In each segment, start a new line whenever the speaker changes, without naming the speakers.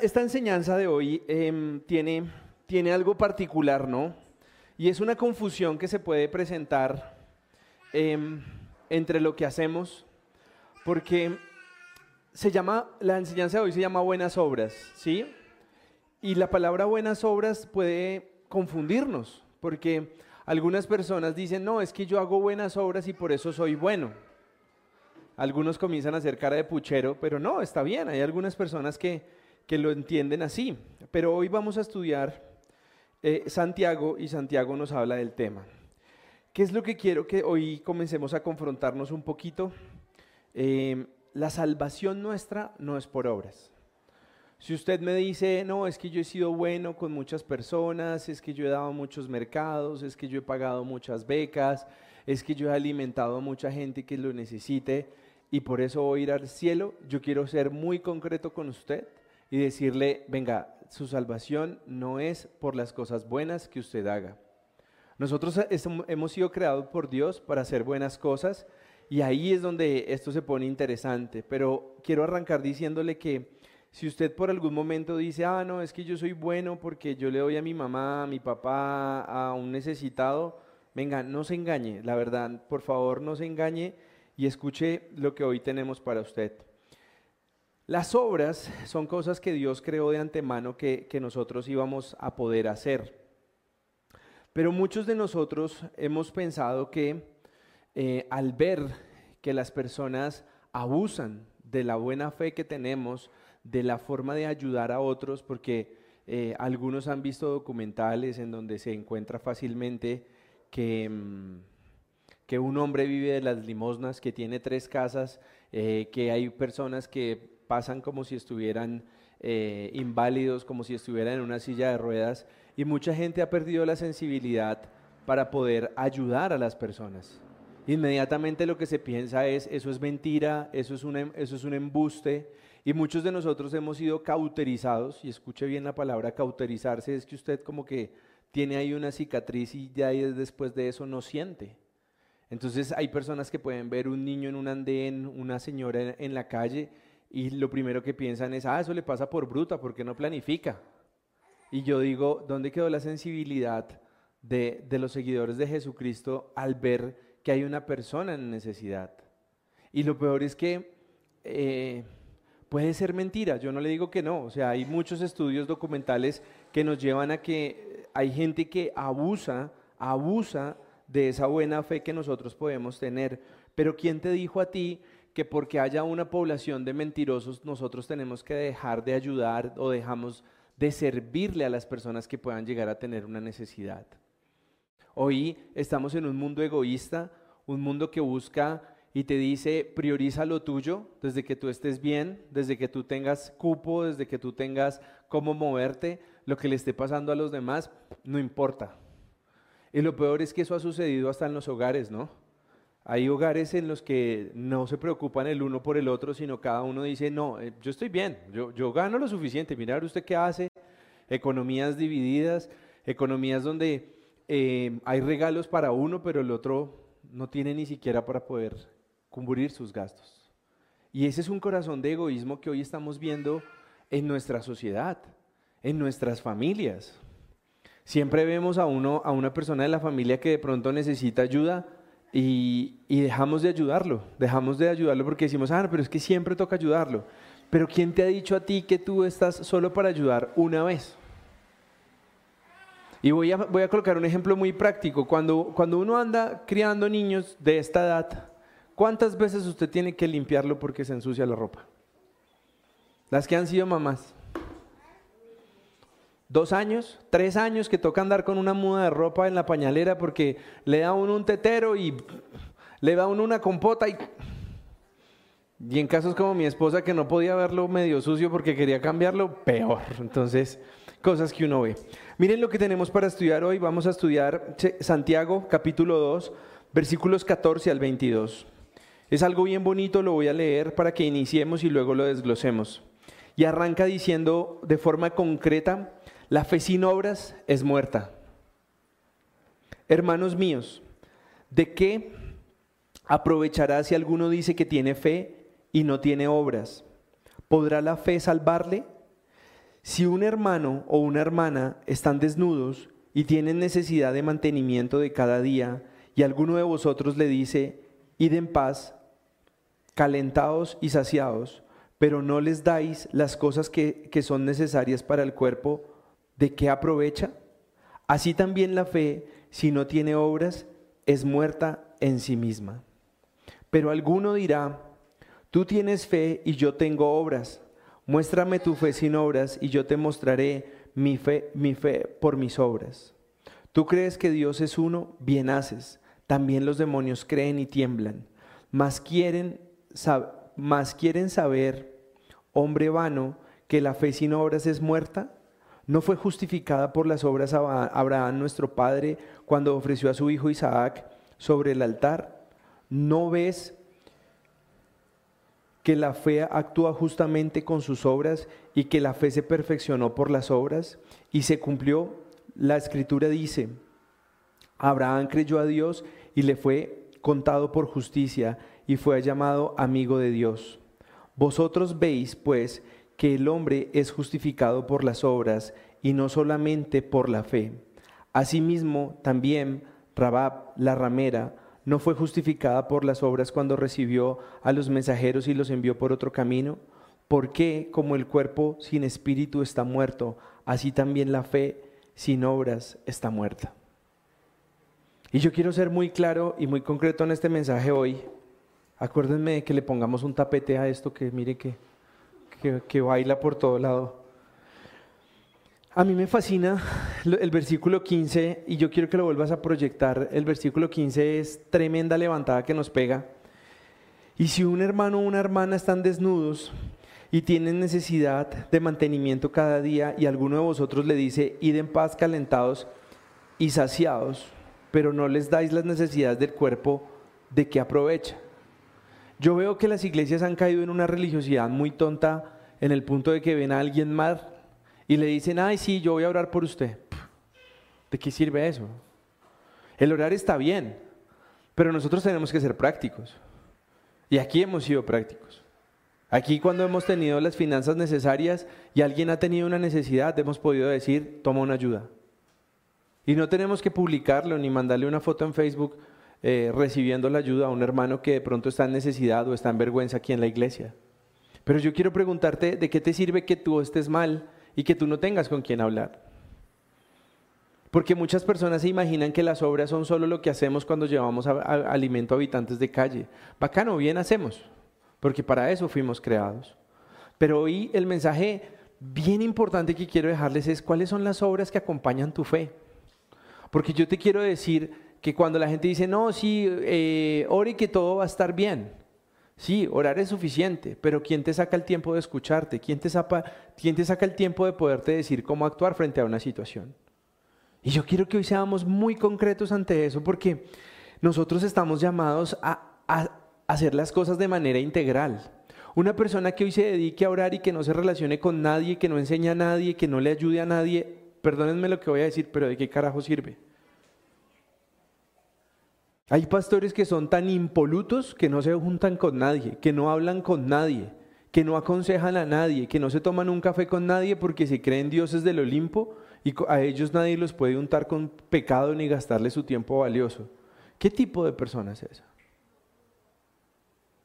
esta, enseñanza de hoy em, tiene, tiene algo particular, ¿no? Y es una confusión que se puede presentar em, entre lo que hacemos, porque se llama, la enseñanza de hoy se llama buenas obras, ¿sí? Y la palabra buenas obras puede confundirnos, porque algunas personas dicen, no, es que yo hago buenas obras y por eso soy bueno. Algunos comienzan a hacer cara de puchero, pero no, está bien, hay algunas personas que, que lo entienden así. Pero hoy vamos a estudiar eh, Santiago y Santiago nos habla del tema. ¿Qué es lo que quiero que hoy comencemos a confrontarnos un poquito? Eh, la salvación nuestra no es por obras. Si usted me dice, no, es que yo he sido bueno con muchas personas, es que yo he dado muchos mercados, es que yo he pagado muchas becas, es que yo he alimentado a mucha gente que lo necesite y por eso voy a ir al cielo, yo quiero ser muy concreto con usted y decirle, venga, su salvación no es por las cosas buenas que usted haga. Nosotros hemos sido creados por Dios para hacer buenas cosas y ahí es donde esto se pone interesante. Pero quiero arrancar diciéndole que si usted por algún momento dice, ah, no, es que yo soy bueno porque yo le doy a mi mamá, a mi papá, a un necesitado, venga, no se engañe, la verdad, por favor, no se engañe y escuche lo que hoy tenemos para usted. Las obras son cosas que Dios creó de antemano que, nosotros íbamos a poder hacer. Pero muchos de nosotros hemos pensado que eh, al ver que las personas abusan de la buena fe que tenemos, de la forma de ayudar a otros, porque eh, algunos han visto documentales en donde se encuentra fácilmente que, mm, que un hombre vive de las limosnas, que tiene tres casas, eh, que hay personas que pasan como si estuvieran eh, inválidos, como si estuvieran en una silla de ruedas, y mucha gente ha perdido la sensibilidad para poder ayudar a las personas. Inmediatamente lo que se piensa es, eso es mentira, eso es, un, em, eso es un embuste, y muchos de nosotros hemos sido cauterizados, y escuche bien la palabra cauterizarse, es que usted como que tiene ahí una cicatriz y ya después de eso no siente. Entonces hay personas que pueden ver un niño en un andén, una señora en la calle, y lo primero que piensan es, ah, eso le pasa por bruta, porque no planifica. Y yo digo, ¿dónde quedó la sensibilidad de, los seguidores de Jesucristo al ver que hay una persona en necesidad? Y lo peor es que eh, puede ser mentira, yo no le digo que no, o sea, hay muchos estudios documentales que nos llevan a que hay gente que abusa, abusa de esa buena fe que nosotros podemos tener. Pero ¿quién te dijo a ti que porque haya una población de mentirosos nosotros tenemos que dejar de ayudar o dejamos de servirle a las personas que puedan llegar a tener una necesidad. Hoy estamos en un mundo egoísta, un mundo que busca y te dice prioriza lo tuyo desde que tú estés bien, desde que tú tengas cupo, desde que tú tengas cómo moverte, lo que le esté pasando a los demás, no importa. Y lo peor es que eso ha sucedido hasta en los hogares, ¿no? Hay hogares en los que no se preocupan el uno por el otro, sino cada uno dice, no, eh, yo estoy bien, yo, yo gano lo suficiente, mira usted qué hace, economías divididas, economías donde eh, hay regalos para uno, pero el otro no tiene ni siquiera para poder cubrir sus gastos. Y ese es un corazón de egoísmo que hoy estamos viendo en nuestra sociedad, en nuestras familias. Siempre vemos a uno, a una persona de la familia que de pronto necesita ayuda y, dejamos de ayudarlo, dejamos de ayudarlo porque decimos, ah, pero es que siempre toca ayudarlo. Pero ¿quién te ha dicho a ti que tú estás solo para ayudar una vez? Y voy a, voy a colocar un ejemplo muy práctico. Cuando, cuando uno anda criando niños de esta edad, ¿cuántas veces usted tiene que limpiarlo porque se ensucia la ropa? Las que han sido mamás dos años, tres años que toca andar con una muda de ropa en la pañalera porque le da uno un tetero y le da uno una compota y... Y en casos como mi esposa que no podía verlo medio sucio porque quería cambiarlo, peor. Entonces, cosas que uno ve. Miren lo que tenemos para estudiar hoy. Vamos a estudiar Santiago capítulo 2, versículos 14 al 22. Es algo bien bonito, lo voy a leer para que iniciemos y luego lo desglosemos. Y arranca diciendo de forma concreta la fe sin obras es muerta. Hermanos míos, ¿de qué aprovechará si alguno dice que tiene fe y no tiene obras? ¿Podrá la fe salvarle? Si un hermano o una hermana están desnudos y tienen necesidad de mantenimiento de cada día, y alguno de vosotros le dice, id en paz, calentados y saciados, pero no les dais las cosas que, que son necesarias para el cuerpo, ¿de qué aprovecha? Así también la fe, si no tiene obras, es muerta en sí misma. Pero alguno dirá, tú tienes fe y yo tengo obras. Muéstrame tu fe sin obras y yo te mostraré mi fe, mi fe por mis obras. Tú crees que Dios es uno, bien haces. También los demonios creen y tiemblan. Mas quieren, mas quieren saber, hombre vano, que la fe sin obras es muerta. ¿No fue justificada por las obras Abraham nuestro padre cuando ofreció a su hijo Isaac sobre el altar? ¿No ves que la fe actúa justamente con sus obras y que la fe se perfeccionó por las obras y se cumplió? La escritura dice, Abraham creyó a Dios y le fue contado por justicia y fue llamado amigo de Dios. Vosotros veis, pues, que el hombre es justificado por las obras y no solamente por la fe. Asimismo, también Rabab, la ramera, no fue justificada por las obras cuando recibió a los mensajeros y los envió por otro camino. Porque como el cuerpo sin espíritu está muerto, así también la fe sin obras está muerta. Y yo quiero ser muy claro y muy concreto en este mensaje hoy. Acuérdenme de que le pongamos un tapete a esto que mire que, que, baila por todo lado. A mí me fascina el versículo 15 y yo quiero que lo vuelvas a proyectar. El versículo 15 es tremenda levantada que nos pega. Y si un hermano o una hermana están desnudos y tienen necesidad de mantenimiento cada día y alguno de vosotros le dice, id en paz calentados y saciados, pero no les dais las necesidades del cuerpo, ¿de qué aprovecha? Yo veo que las iglesias han caído en una religiosidad muy tonta en el punto de que ven a alguien mal y le dicen, ay, sí, yo voy a orar por usted. ¿De qué sirve eso? El orar está bien, pero nosotros tenemos que ser prácticos. Y aquí hemos sido prácticos. Aquí cuando hemos tenido las finanzas necesarias y alguien ha tenido una necesidad, hemos podido decir, toma una ayuda. Y no tenemos que publicarlo ni mandarle una foto en Facebook eh, recibiendo la ayuda a un hermano que de pronto está en necesidad o está en vergüenza aquí en la iglesia. Pero yo quiero preguntarte, ¿de qué te sirve que tú estés mal y que tú no tengas con quién hablar? Porque muchas personas se imaginan que las obras son solo lo que hacemos cuando llevamos alimento a habitantes de calle. Bacano, bien hacemos, porque para eso fuimos creados. Pero hoy el mensaje bien importante que quiero dejarles es cuáles son las obras que acompañan tu fe. Porque yo te quiero decir que cuando la gente dice, no, sí, eh, ore que todo va a estar bien. Sí, orar es suficiente, pero ¿quién te saca el tiempo de escucharte? ¿Quién te, saca, ¿Quién te saca el tiempo de poderte decir cómo actuar frente a una situación? Y yo quiero que hoy seamos muy concretos ante eso porque nosotros estamos llamados a, a hacer las cosas de manera integral. Una persona que hoy se dedique a orar y que no se relacione con nadie, que no enseñe a nadie, que no le ayude a nadie, Perdónenme lo que voy a decir, pero ¿de qué carajo sirve? Hay pastores que son tan impolutos que no se juntan con nadie, que no hablan con nadie, que no aconsejan a nadie, que no se toman un café con nadie porque se creen dioses del Olimpo y a ellos nadie los puede untar con pecado ni gastarle su tiempo valioso. ¿Qué tipo de persona es esa?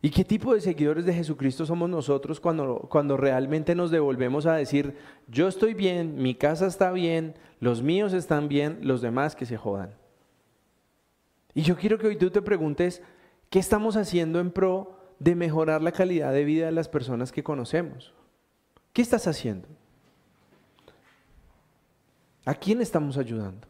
¿Y qué tipo de seguidores de Jesucristo somos nosotros cuando, cuando realmente nos devolvemos a decir, yo estoy bien, mi casa está bien, los míos están bien, los demás que se jodan? Y yo quiero que hoy tú te preguntes, ¿qué estamos haciendo en pro de mejorar la calidad de vida de las personas que conocemos? ¿Qué estás haciendo? ¿A quién estamos ayudando?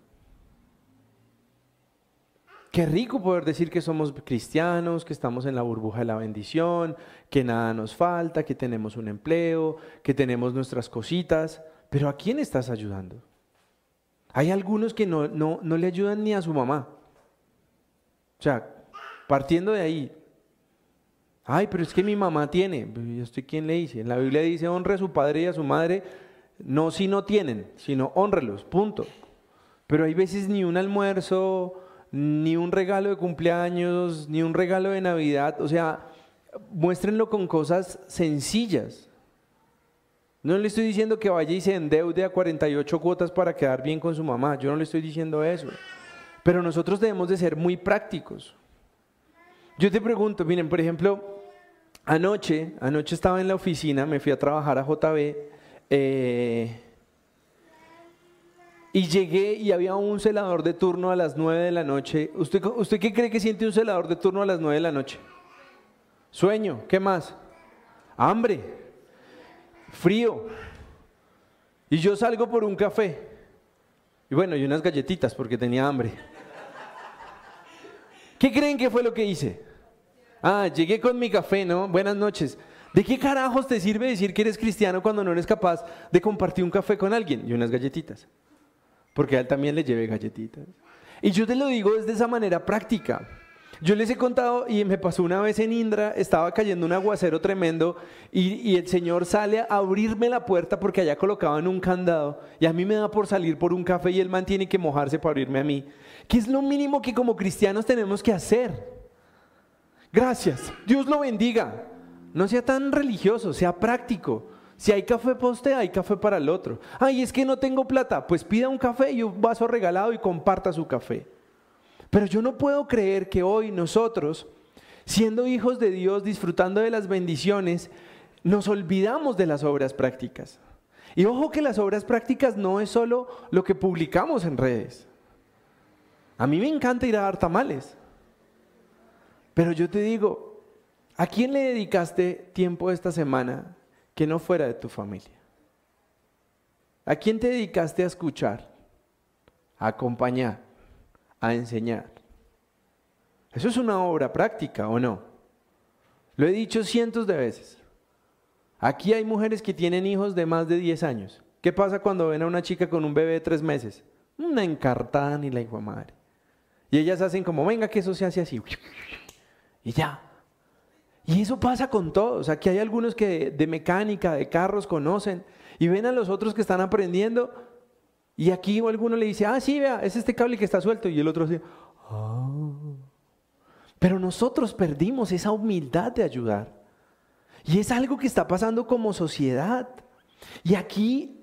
Qué rico poder decir que somos cristianos, que estamos en la burbuja de la bendición, que nada nos falta, que tenemos un empleo, que tenemos nuestras cositas, pero ¿a quién estás ayudando? Hay algunos que no, no, no le ayudan ni a su mamá. O sea, partiendo de ahí, ay, pero es que mi mamá tiene, yo estoy quién le dice, en la Biblia dice honre a su padre y a su madre, no si no tienen, sino honrelos, punto. Pero hay veces ni un almuerzo, ni un regalo de cumpleaños, ni un regalo de Navidad. O sea, muéstrenlo con cosas sencillas. No le estoy diciendo que vaya y se endeude a 48 cuotas para quedar bien con su mamá. Yo no le estoy diciendo eso. Pero nosotros debemos de ser muy prácticos. Yo te pregunto, miren, por ejemplo, anoche, anoche estaba en la oficina, me fui a trabajar a JB eh, y llegué y había un celador de turno a las 9 de la noche. ¿Usted, ¿Usted qué cree que siente un celador de turno a las 9 de la noche? Sueño, ¿qué más? Hambre, frío. Y yo salgo por un café. Y bueno, y unas galletitas porque tenía hambre. ¿Qué creen que fue lo que hice? Ah, llegué con mi café, ¿no? Buenas noches. ¿De qué carajos te sirve decir que eres cristiano cuando no eres capaz de compartir un café con alguien y unas galletitas? Porque a él también le lleve galletitas. Y yo te lo digo desde esa manera práctica. Yo les he contado y me pasó una vez en Indra, estaba cayendo un aguacero tremendo y, el Señor sale a abrirme la puerta porque allá colocaban un candado y a mí me da por salir por un café y él man tiene que mojarse para abrirme a mí. ¿Qué es lo mínimo que como cristianos tenemos que hacer? Gracias, Dios lo bendiga. No sea tan religioso, sea práctico. Si hay café para usted, hay café para el otro. Ay, es que no tengo plata, pues pida un café y un vaso regalado y comparta su café. Pero yo no puedo creer que hoy nosotros, siendo hijos de Dios, disfrutando de las bendiciones, nos olvidamos de las obras prácticas. Y ojo que las obras prácticas no es solo lo que publicamos en redes. A mí me encanta ir a dar tamales. Pero yo te digo, ¿a quién le dedicaste tiempo esta semana que no fuera de tu familia? ¿A quién te dedicaste a escuchar, a acompañar? a enseñar. Eso es una obra práctica, ¿o no? Lo he dicho cientos de veces. Aquí hay mujeres que tienen hijos de más de 10 años. ¿Qué pasa cuando ven a una chica con un bebé de 3 meses? Una encartada ni la hijo madre. Y ellas hacen como, venga, que eso se hace así. Y ya. Y eso pasa con todos. Aquí hay algunos que de mecánica, de carros conocen y ven a los otros que están aprendiendo y aquí alguno le dice, ah, sí, vea, es este cable que está suelto. Y el otro dice, ah. Pero nosotros perdimos esa humildad de ayudar. Y es algo que está pasando como sociedad. Y aquí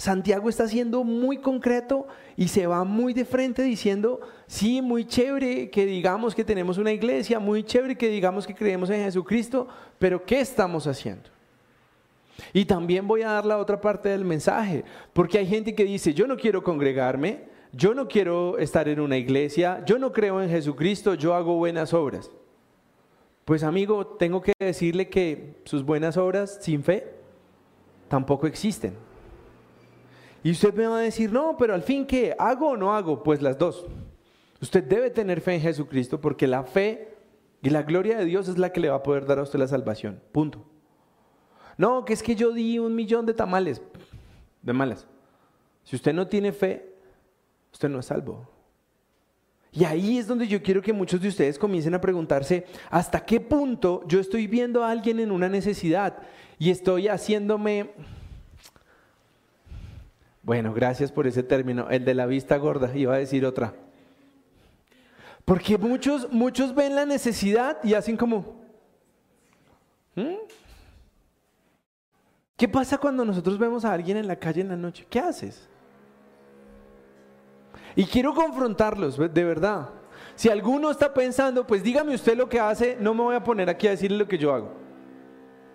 Santiago está siendo muy concreto y se va muy de frente diciendo, sí, muy chévere que digamos que tenemos una iglesia, muy chévere que digamos que creemos en Jesucristo, pero ¿qué estamos haciendo? Y también voy a dar la otra parte del mensaje, porque hay gente que dice, yo no quiero congregarme, yo no quiero estar en una iglesia, yo no creo en Jesucristo, yo hago buenas obras. Pues amigo, tengo que decirle que sus buenas obras sin fe tampoco existen. Y usted me va a decir, no, pero al fin, ¿qué? ¿Hago o no hago? Pues las dos. Usted debe tener fe en Jesucristo porque la fe y la gloria de Dios es la que le va a poder dar a usted la salvación. Punto. No, que es que yo di un millón de tamales, de malas. Si usted no tiene fe, usted no es salvo. Y ahí es donde yo quiero que muchos de ustedes comiencen a preguntarse, ¿hasta qué punto yo estoy viendo a alguien en una necesidad y estoy haciéndome... Bueno, gracias por ese término, el de la vista gorda, iba a decir otra. Porque muchos, muchos ven la necesidad y hacen como... ¿Mm? ¿Qué pasa cuando nosotros vemos a alguien en la calle en la noche? ¿Qué haces? Y quiero confrontarlos, de verdad. Si alguno está pensando, pues dígame usted lo que hace, no me voy a poner aquí a decirle lo que yo hago.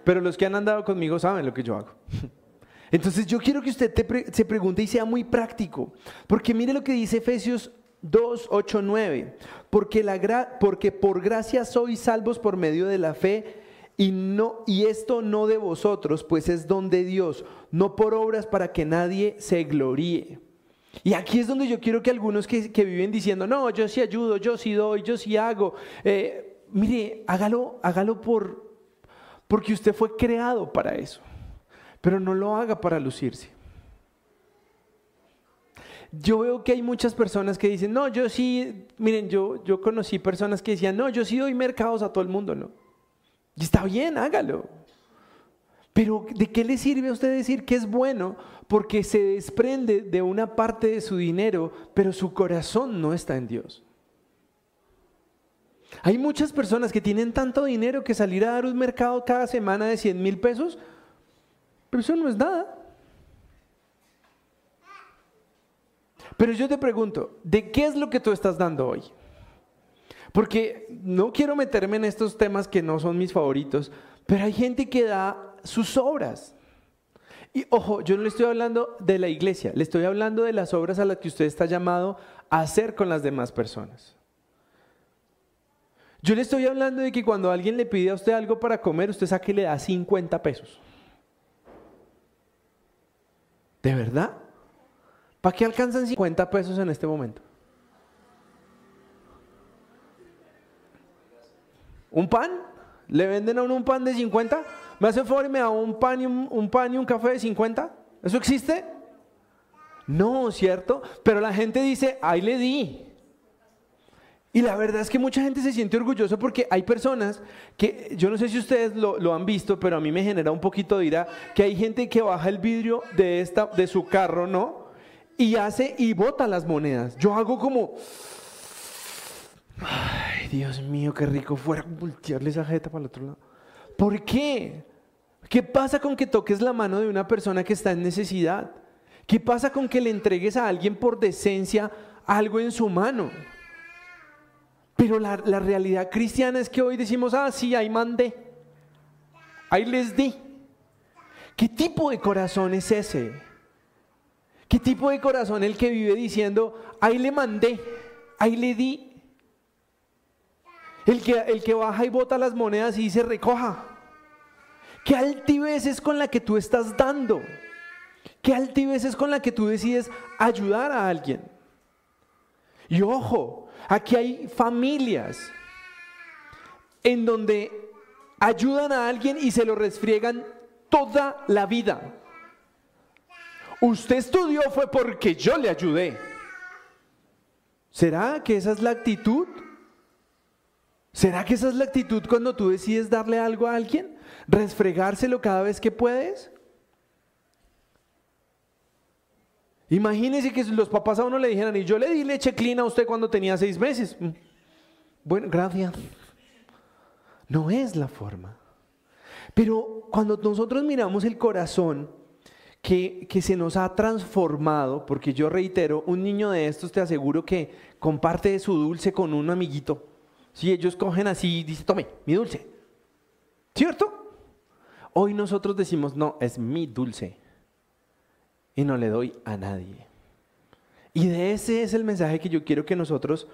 Pero los que han andado conmigo saben lo que yo hago. Entonces yo quiero que usted se pregunte y sea muy práctico. Porque mire lo que dice Efesios 2, 8, 9. Porque, la porque por gracia sois salvos por medio de la fe y, no, y esto no de vosotros, pues es don de Dios, no por obras para que nadie se gloríe. Y aquí es donde yo quiero que algunos que, viven diciendo, no, yo sí ayudo, yo sí doy, yo sí hago. Eh, mire, hágalo, hágalo por, porque usted fue creado para eso. Pero no lo haga para lucirse. Yo veo que hay muchas personas que dicen, no, yo sí, miren, yo, yo conocí personas que decían, no, yo sí doy mercados a todo el mundo, ¿no? Y está bien, hágalo. Pero ¿de qué le sirve a usted decir que es bueno? Porque se desprende de una parte de su dinero, pero su corazón no está en Dios. Hay muchas personas que tienen tanto dinero que salir a dar un mercado cada semana de 100 mil pesos, Pero eso no es nada. Pero yo te pregunto, ¿de qué es lo que tú estás dando hoy? Porque no quiero meterme en estos temas que no son mis favoritos, pero hay gente que da sus obras. Y ojo, yo no le estoy hablando de la iglesia, le estoy hablando de las obras a las que usted está llamado a hacer con las demás personas. Yo le estoy hablando de que cuando alguien le pide a usted algo para comer, usted saque y le da 50 pesos. ¿De verdad? ¿Para qué alcanzan 50 pesos en este momento? ¿Un pan? ¿Le venden a uno un pan de 50? ¿Me hace favor y me da un pan y un, pan y un café de 50? ¿Eso existe? No, ¿cierto? Pero la gente dice, ahí le di. Y la verdad es que mucha gente se siente orgulloso porque hay personas que, yo no sé si ustedes lo, han visto, pero a mí me genera un poquito de ira, que hay gente que baja el vidrio de, esta, de su carro, ¿no? Y hace y bota las monedas. Yo hago como... Ay, Dios mío, qué rico fuera voltearle esa jeta para el otro lado. ¿Por qué? ¿Qué pasa con que toques la mano de una persona que está en necesidad? ¿Qué pasa con que le entregues a alguien por decencia algo en su mano? Pero la, la realidad cristiana es que hoy decimos, ah, sí, ahí mandé, ahí les di. ¿Qué tipo de corazón es ese? ¿Qué tipo de corazón el que vive diciendo, ahí le mandé, ahí le di? El que, el que baja y bota las monedas y dice recoja. ¿Qué altivez es con la que tú estás dando? ¿Qué altivez es con la que tú decides ayudar a alguien? Y ojo, aquí hay familias en donde ayudan a alguien y se lo resfriegan toda la vida. Usted estudió fue porque yo le ayudé. ¿Será que esa es la actitud? ¿Será que esa es la actitud cuando tú decides darle algo a alguien? ¿Resfregárselo cada vez que puedes? Imagínese que los papás a uno le dijeran, y yo le di leche clean a usted cuando tenía seis meses. Mm. Bueno, gracias. No es la forma. Pero cuando nosotros miramos el corazón que, que, se nos ha transformado, porque yo reitero, un niño de estos te aseguro que comparte su dulce con un amiguito. Si ellos cogen así y dicen, tome, mi dulce. ¿Cierto? Hoy nosotros decimos, no, es mi dulce. Y no le doy a nadie. Y de ese es el mensaje que yo quiero que nosotros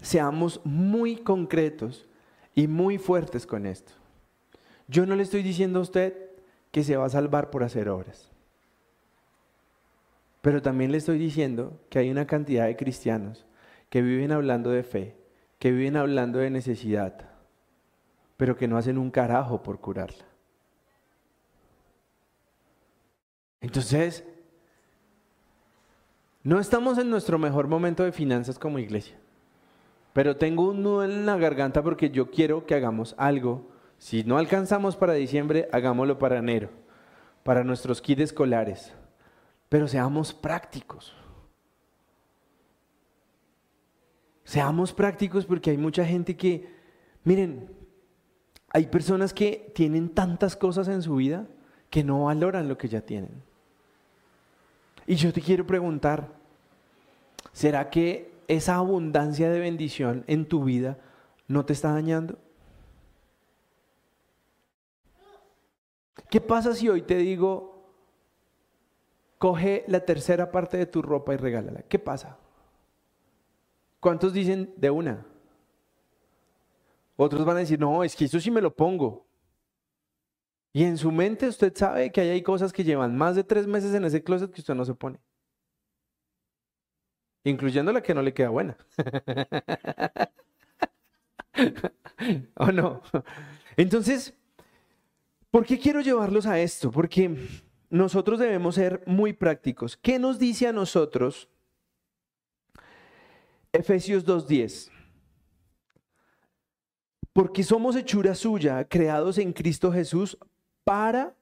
seamos muy concretos y muy fuertes con esto. Yo no le estoy diciendo a usted que se va a salvar por hacer obras. Pero también le estoy diciendo que hay una cantidad de cristianos que viven hablando de fe, que viven hablando de necesidad, pero que no hacen un carajo por curarla. Entonces, no estamos en nuestro mejor momento de finanzas como iglesia, pero tengo un nudo en la garganta porque yo quiero que hagamos algo. Si no alcanzamos para diciembre, hagámoslo para enero, para nuestros kits escolares, pero seamos prácticos. Seamos prácticos porque hay mucha gente que, miren, hay personas que tienen tantas cosas en su vida que no valoran lo que ya tienen. Y yo te quiero preguntar, ¿será que esa abundancia de bendición en tu vida no te está dañando? ¿Qué pasa si hoy te digo, coge la tercera parte de tu ropa y regálala? ¿Qué pasa? ¿Cuántos dicen de una? Otros van a decir, no, es que eso sí me lo pongo. Y en su mente usted sabe que hay cosas que llevan más de tres meses en ese closet que usted no se pone. Incluyendo la que no le queda buena. ¿O no? Entonces, ¿por qué quiero llevarlos a esto? Porque nosotros debemos ser muy prácticos. ¿Qué nos dice a nosotros Efesios 2.10. Porque somos hechura suya, creados en Cristo Jesús para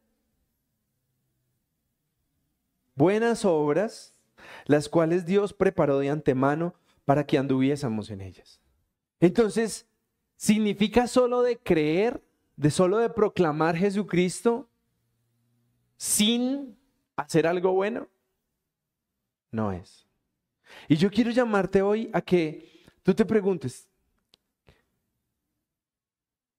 buenas obras, las cuales Dios preparó de antemano para que anduviésemos en ellas. Entonces, ¿significa solo de creer, de solo de proclamar Jesucristo? sin hacer algo bueno, no es. Y yo quiero llamarte hoy a que tú te preguntes,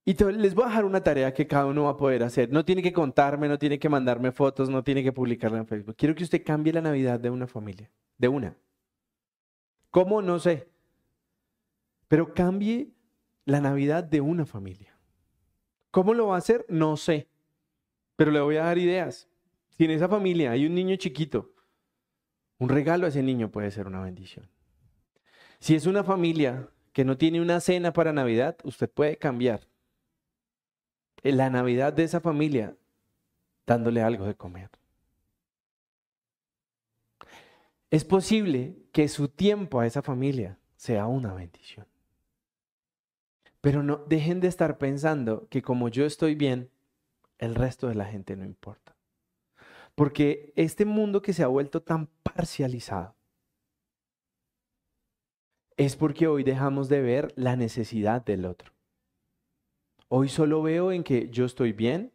y les voy a dejar una tarea que cada uno va a poder hacer. No tiene que contarme, no tiene que mandarme fotos, no tiene que publicarla en Facebook. Quiero que usted cambie la Navidad de una familia, de una. ¿Cómo? No sé. Pero cambie la Navidad de una familia. ¿Cómo lo va a hacer? No sé. Pero le voy a dar ideas. Si en esa familia hay un niño chiquito, un regalo a ese niño puede ser una bendición. Si es una familia que no tiene una cena para Navidad, usted puede cambiar la Navidad de esa familia dándole algo de comer. Es posible que su tiempo a esa familia sea una bendición. Pero no dejen de estar pensando que como yo estoy bien, el resto de la gente no importa. Porque este mundo que se ha vuelto tan parcializado es porque hoy dejamos de ver la necesidad del otro. Hoy solo veo en que yo estoy bien,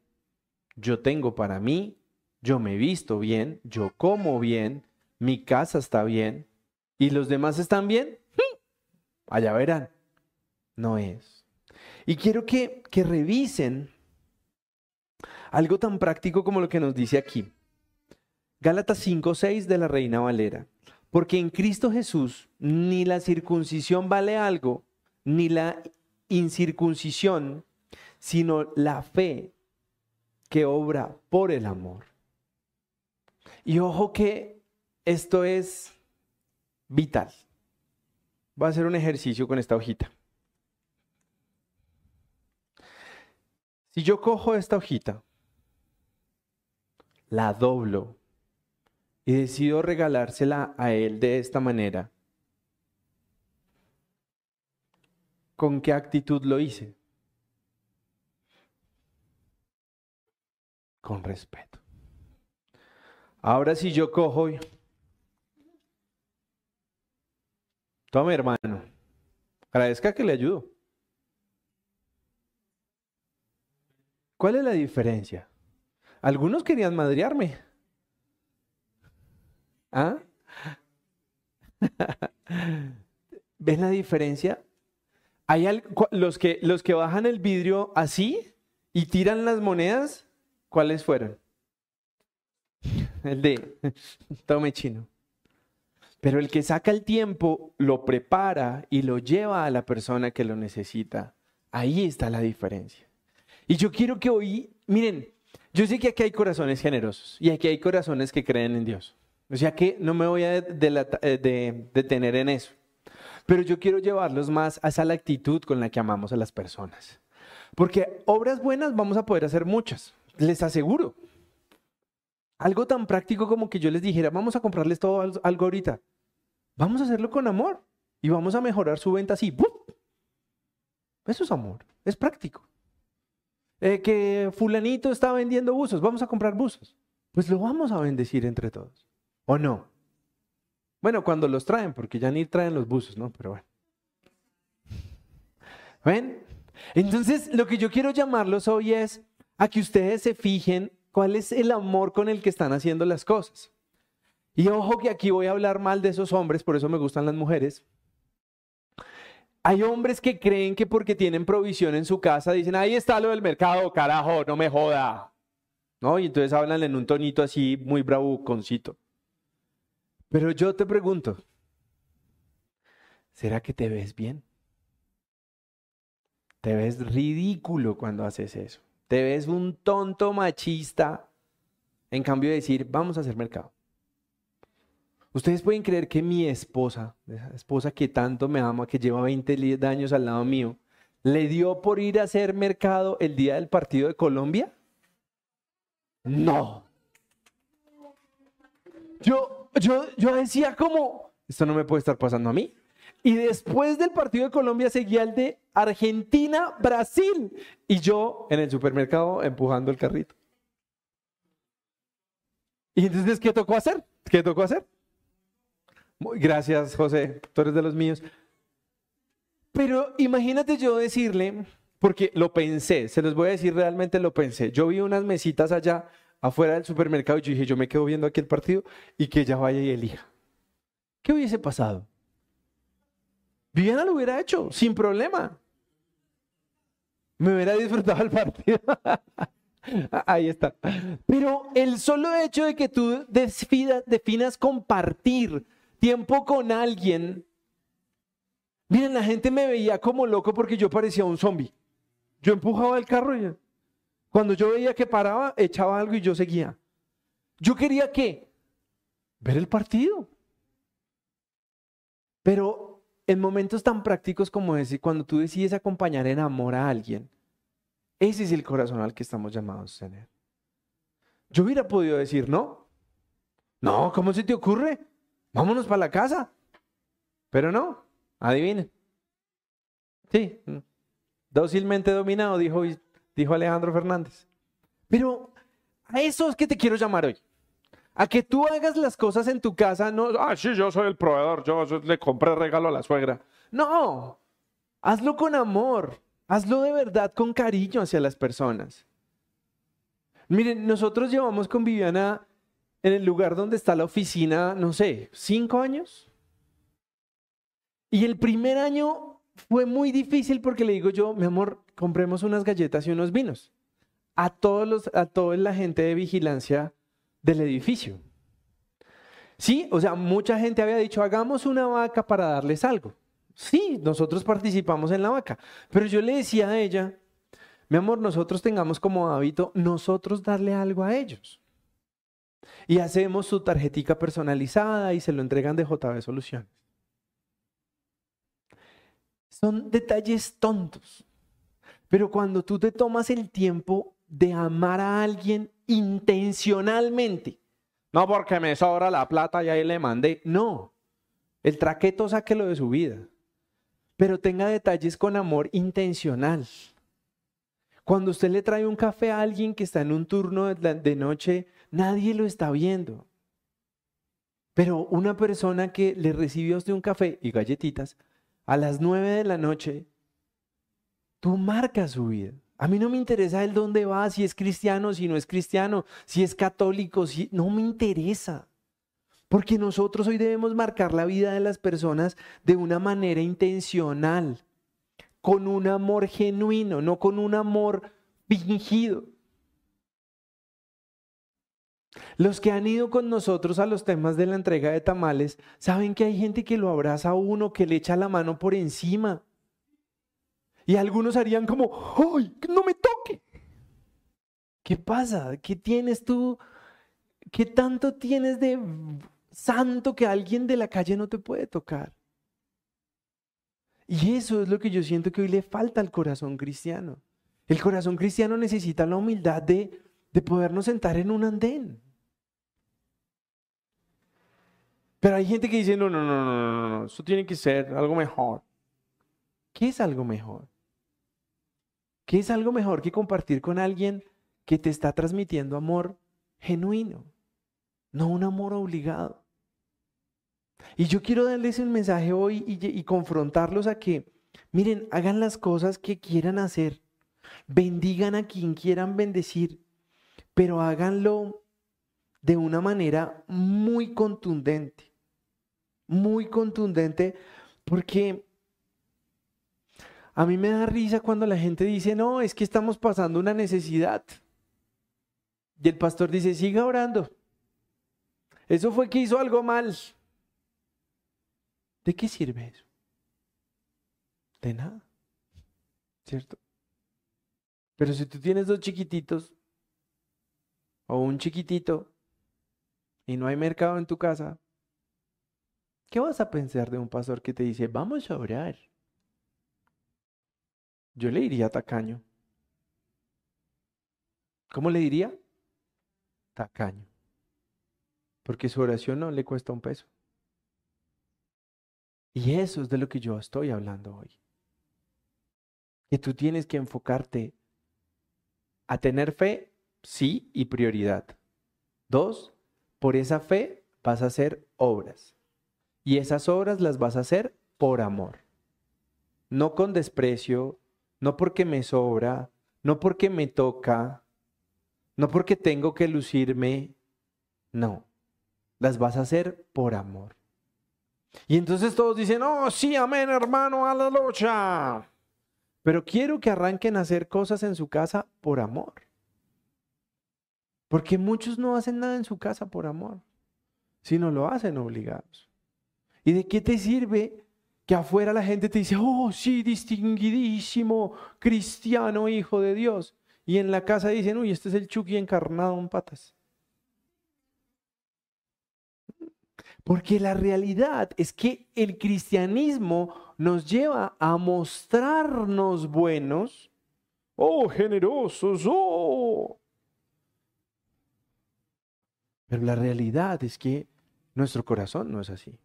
yo tengo para mí, yo me visto bien, yo como bien, mi casa está bien y los demás están bien. ¡Hmm! Allá verán. No es. Y quiero que, que revisen algo tan práctico como lo que nos dice aquí. Gálatas 5:6 de la Reina Valera. Porque en Cristo Jesús ni la circuncisión vale algo, ni la incircuncisión, sino la fe que obra por el amor. Y ojo que esto es vital. Voy a hacer un ejercicio con esta hojita. Si yo cojo esta hojita, la doblo y decido regalársela a él de esta manera, ¿con qué actitud lo hice? Con respeto. Ahora si yo cojo y... Tome hermano, agradezca que le ayudo. ¿Cuál es la diferencia? Algunos querían madrearme. ¿Ah? ¿Ven la diferencia? Hay los, que, los que bajan el vidrio así y tiran las monedas ¿Cuáles fueron? El de tome chino. Pero el que saca el tiempo, lo prepara y lo lleva a la persona que lo necesita. Ahí está la diferencia. Y yo quiero que hoy, miren, yo sé que aquí hay corazones generosos y aquí hay corazones que creen en Dios. O sea que no me voy a eh, detener en eso. Pero yo quiero llevarlos más a esa la actitud con la que amamos a las personas. Porque obras buenas vamos a poder hacer muchas les aseguro. Algo tan práctico como que yo les dijera, vamos a comprarles todo algo ahorita. Vamos a hacerlo con amor y vamos a mejorar su venta así. Eso es amor, es práctico. Eh, que fulanito está vendiendo buzos, vamos a comprar buzos. Pues lo vamos a bendecir entre todos. ¿O no? Bueno, cuando los traen, porque ya ni traen los buzos, ¿no? Pero bueno. ¿Ven? Entonces, lo que yo quiero llamarlos hoy es a que ustedes se fijen cuál es el amor con el que están haciendo las cosas. Y ojo que aquí voy a hablar mal de esos hombres, por eso me gustan las mujeres. Hay hombres que creen que porque tienen provisión en su casa dicen, ahí está lo del mercado, carajo, no me joda. ¿No? Y entonces hablan en un tonito así muy bravuconcito. Pero yo te pregunto, ¿será que te ves bien? Te ves ridículo cuando haces eso. Te ves un tonto machista en cambio de decir, vamos a hacer mercado. Ustedes pueden creer que mi esposa, esa esposa que tanto me ama, que lleva 20 años al lado mío, le dio por ir a hacer mercado el día del partido de Colombia? No. Yo, yo, yo decía como, esto no me puede estar pasando a mí. Y después del partido de Colombia seguía el de Argentina-Brasil. Y yo en el supermercado empujando el carrito. Y entonces, ¿qué tocó hacer? ¿Qué tocó hacer? Gracias, José. Tú eres de los míos. Pero imagínate yo decirle, porque lo pensé, se los voy a decir realmente lo pensé. Yo vi unas mesitas allá afuera del supermercado y yo dije, yo me quedo viendo aquí el partido y que ella vaya y elija. ¿Qué hubiese pasado? Viviana lo hubiera hecho sin problema. Me hubiera disfrutado el partido. Ahí está. Pero el solo hecho de que tú definas compartir tiempo con alguien, miren, la gente me veía como loco porque yo parecía un zombie. Yo empujaba el carro y cuando yo veía que paraba, echaba algo y yo seguía. Yo quería qué? Ver el partido. Pero en momentos tan prácticos como ese, cuando tú decides acompañar en amor a alguien, ese es el corazón al que estamos llamados a tener. Yo hubiera podido decir, no, no, ¿cómo se te ocurre? Vámonos para la casa. Pero no, adivinen. Sí, dócilmente dominado, dijo, dijo Alejandro Fernández. Pero a eso es que te quiero llamar hoy. A que tú hagas las cosas en tu casa, no, ah, sí, yo soy el proveedor, yo le compré regalo a la suegra. No, hazlo con amor. Hazlo de verdad con cariño hacia las personas. Miren, nosotros llevamos con Viviana en el lugar donde está la oficina, no sé, cinco años. Y el primer año fue muy difícil porque le digo yo, mi amor, compremos unas galletas y unos vinos a todos los, a toda la gente de vigilancia del edificio. Sí, o sea, mucha gente había dicho, hagamos una vaca para darles algo. Sí, nosotros participamos en la vaca, pero yo le decía a ella, mi amor, nosotros tengamos como hábito nosotros darle algo a ellos. Y hacemos su tarjetica personalizada y se lo entregan de JB Soluciones. Son detalles tontos. Pero cuando tú te tomas el tiempo de amar a alguien intencionalmente, no porque me sobra la plata y ahí le mandé, no. El traqueto sáquelo de su vida pero tenga detalles con amor intencional. Cuando usted le trae un café a alguien que está en un turno de noche, nadie lo está viendo. Pero una persona que le recibió a usted un café y galletitas a las nueve de la noche, tú marcas su vida. A mí no me interesa el dónde va, si es cristiano, si no es cristiano, si es católico, si no me interesa. Porque nosotros hoy debemos marcar la vida de las personas de una manera intencional, con un amor genuino, no con un amor fingido. Los que han ido con nosotros a los temas de la entrega de tamales saben que hay gente que lo abraza a uno, que le echa la mano por encima. Y algunos harían como, ¡ay, no me toque! ¿Qué pasa? ¿Qué tienes tú? ¿Qué tanto tienes de santo que alguien de la calle no te puede tocar. Y eso es lo que yo siento que hoy le falta al corazón cristiano. El corazón cristiano necesita la humildad de, de podernos sentar en un andén. Pero hay gente que dice, no, no, no, no, no, no, eso tiene que ser algo mejor. ¿Qué es algo mejor? ¿Qué es algo mejor que compartir con alguien que te está transmitiendo amor genuino, no un amor obligado? Y yo quiero darles el mensaje hoy y, confrontarlos a que, miren, hagan las cosas que quieran hacer, bendigan a quien quieran bendecir, pero háganlo de una manera muy contundente, muy contundente, porque a mí me da risa cuando la gente dice, no, es que estamos pasando una necesidad. Y el pastor dice, siga orando. Eso fue que hizo algo mal. ¿De qué sirve eso? De nada. ¿Cierto? Pero si tú tienes dos chiquititos o un chiquitito y no hay mercado en tu casa, ¿qué vas a pensar de un pastor que te dice, vamos a orar? Yo le diría tacaño. ¿Cómo le diría? Tacaño. Porque su oración no le cuesta un peso. Y eso es de lo que yo estoy hablando hoy. Que tú tienes que enfocarte a tener fe, sí, y prioridad. Dos, por esa fe vas a hacer obras. Y esas obras las vas a hacer por amor. No con desprecio, no porque me sobra, no porque me toca, no porque tengo que lucirme, no, las vas a hacer por amor. Y entonces todos dicen, oh, sí, amén, hermano, a la lucha. Pero quiero que arranquen a hacer cosas en su casa por amor. Porque muchos no hacen nada en su casa por amor, sino lo hacen obligados. ¿Y de qué te sirve que afuera la gente te dice, oh, sí, distinguidísimo cristiano, hijo de Dios? Y en la casa dicen, uy, este es el Chucky encarnado en patas. Porque la realidad es que el cristianismo nos lleva a mostrarnos buenos, oh, generosos, oh. Pero la realidad es que nuestro corazón no es así.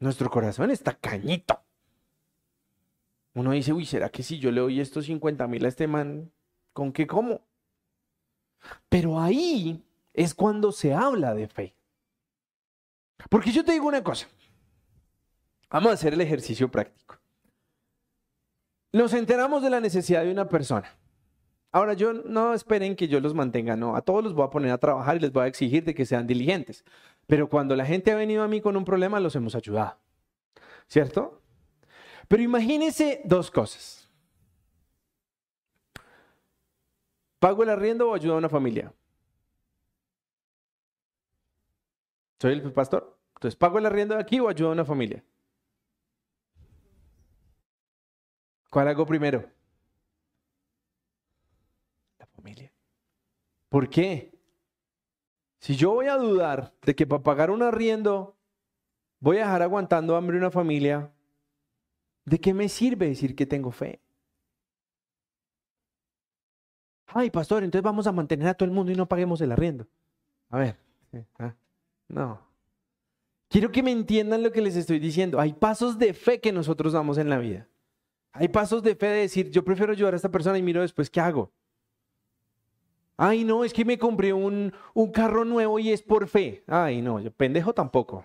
Nuestro corazón está cañito. Uno dice, uy, ¿será que si yo le doy estos 50 mil a este man, ¿con qué como? Pero ahí es cuando se habla de fe. Porque yo te digo una cosa. Vamos a hacer el ejercicio práctico. Nos enteramos de la necesidad de una persona. Ahora, yo no esperen que yo los mantenga, no. A todos los voy a poner a trabajar y les voy a exigir de que sean diligentes. Pero cuando la gente ha venido a mí con un problema, los hemos ayudado. ¿Cierto? Pero imagínense dos cosas. ¿Pago el arriendo o ayudo a una familia? Soy el pastor. Entonces, ¿pago el arriendo de aquí o ayudo a una familia? ¿Cuál hago primero? La familia. ¿Por qué? Si yo voy a dudar de que para pagar un arriendo voy a dejar aguantando hambre una familia, ¿de qué me sirve decir que tengo fe? Ay, pastor, entonces vamos a mantener a todo el mundo y no paguemos el arriendo. A ver, ¿ah? No. Quiero que me entiendan lo que les estoy diciendo. Hay pasos de fe que nosotros damos en la vida. Hay pasos de fe de decir, yo prefiero ayudar a esta persona y miro después qué hago. Ay, no, es que me compré un, un carro nuevo y es por fe. Ay, no, yo pendejo tampoco.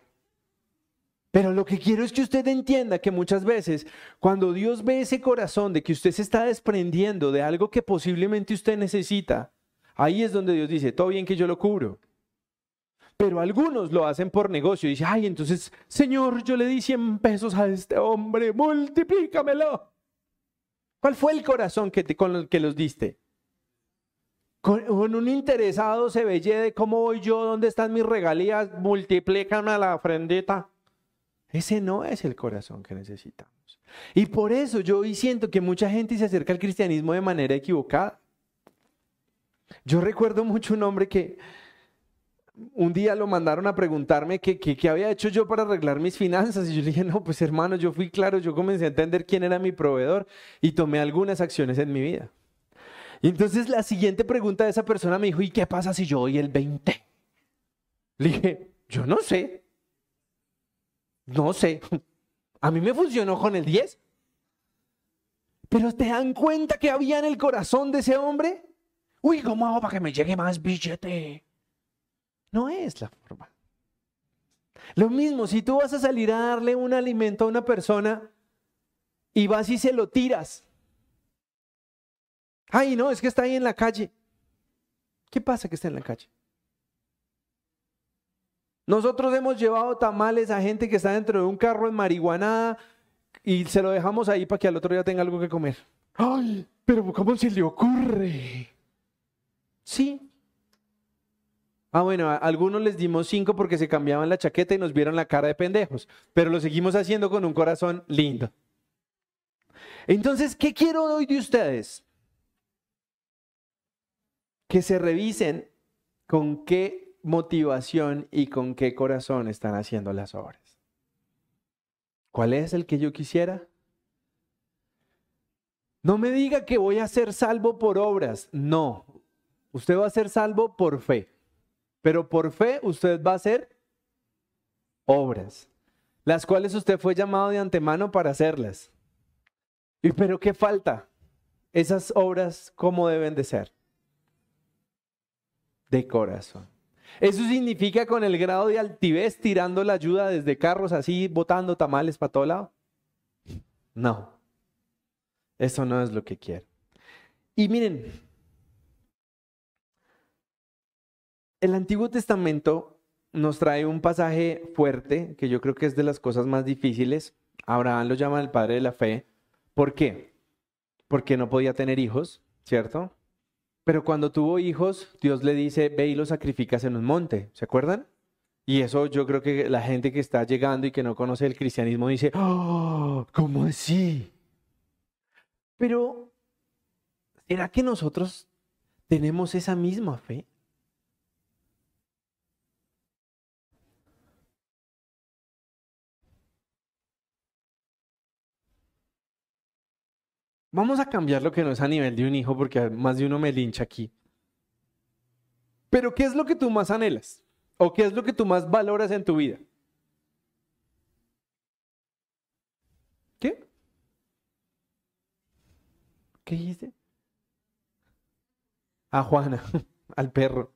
Pero lo que quiero es que usted entienda que muchas veces cuando Dios ve ese corazón de que usted se está desprendiendo de algo que posiblemente usted necesita, ahí es donde Dios dice, todo bien que yo lo cubro. Pero algunos lo hacen por negocio. Dice, ay, entonces, Señor, yo le di 100 pesos a este hombre, multiplícamelo. ¿Cuál fue el corazón que te, con el que los diste? Con, un interesado se veye de cómo voy yo, dónde están mis regalías, multiplícame a la ofrendita. Ese no es el corazón que necesitamos. Y por eso yo hoy siento que mucha gente se acerca al cristianismo de manera equivocada. Yo recuerdo mucho un hombre que, un día lo mandaron a preguntarme qué, qué, había hecho yo para arreglar mis finanzas. Y yo le dije, no, pues hermano, yo fui claro, yo comencé a entender quién era mi proveedor y tomé algunas acciones en mi vida. Y entonces la siguiente pregunta de esa persona me dijo, ¿y qué pasa si yo doy el 20? Le dije, yo no sé. No sé. A mí me funcionó con el 10. Pero ¿te dan cuenta que había en el corazón de ese hombre? Uy, ¿cómo hago para que me llegue más billete? No es la forma. Lo mismo, si tú vas a salir a darle un alimento a una persona y vas y se lo tiras. Ay, no, es que está ahí en la calle. ¿Qué pasa que está en la calle? Nosotros hemos llevado tamales a gente que está dentro de un carro en marihuana y se lo dejamos ahí para que al otro día tenga algo que comer. Ay, pero ¿cómo se le ocurre? Sí, Ah, bueno, a algunos les dimos cinco porque se cambiaban la chaqueta y nos vieron la cara de pendejos, pero lo seguimos haciendo con un corazón lindo. Entonces, ¿qué quiero hoy de ustedes? Que se revisen con qué motivación y con qué corazón están haciendo las obras. ¿Cuál es el que yo quisiera? No me diga que voy a ser salvo por obras. No, usted va a ser salvo por fe. Pero por fe usted va a hacer obras, las cuales usted fue llamado de antemano para hacerlas. ¿Y pero qué falta? Esas obras, ¿cómo deben de ser? De corazón. Eso significa con el grado de altivez tirando la ayuda desde carros así, botando tamales para todo lado. No, eso no es lo que quiero. Y miren, el Antiguo Testamento nos trae un pasaje fuerte, que yo creo que es de las cosas más difíciles. Abraham lo llama el padre de la fe. ¿Por qué? Porque no podía tener hijos, ¿cierto? Pero cuando tuvo hijos, Dios le dice, ve y los sacrificas en un monte. ¿Se acuerdan? Y eso yo creo que la gente que está llegando y que no conoce el cristianismo dice, oh, ¿cómo así? Pero, ¿será que nosotros tenemos esa misma fe? Vamos a cambiar lo que no es a nivel de un hijo porque más de uno me lincha aquí. Pero ¿qué es lo que tú más anhelas? ¿O qué es lo que tú más valoras en tu vida? ¿Qué? ¿Qué dice? A Juana, al perro.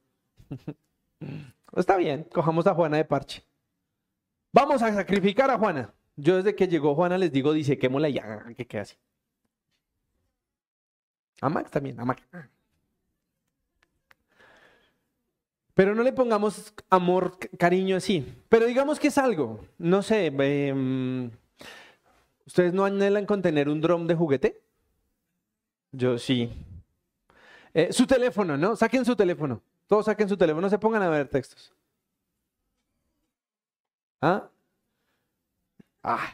Está bien, cojamos a Juana de parche. Vamos a sacrificar a Juana. Yo desde que llegó Juana les digo, dice, quémola ya, que qué así. A Max también, a Max. Pero no le pongamos amor, cariño así. Pero digamos que es algo. No sé, em, ¿ustedes no anhelan con tener un drum de juguete? Yo sí. Eh, su teléfono, ¿no? Saquen su teléfono. Todos saquen su teléfono, no se pongan a ver textos. ¿Ah? Ah.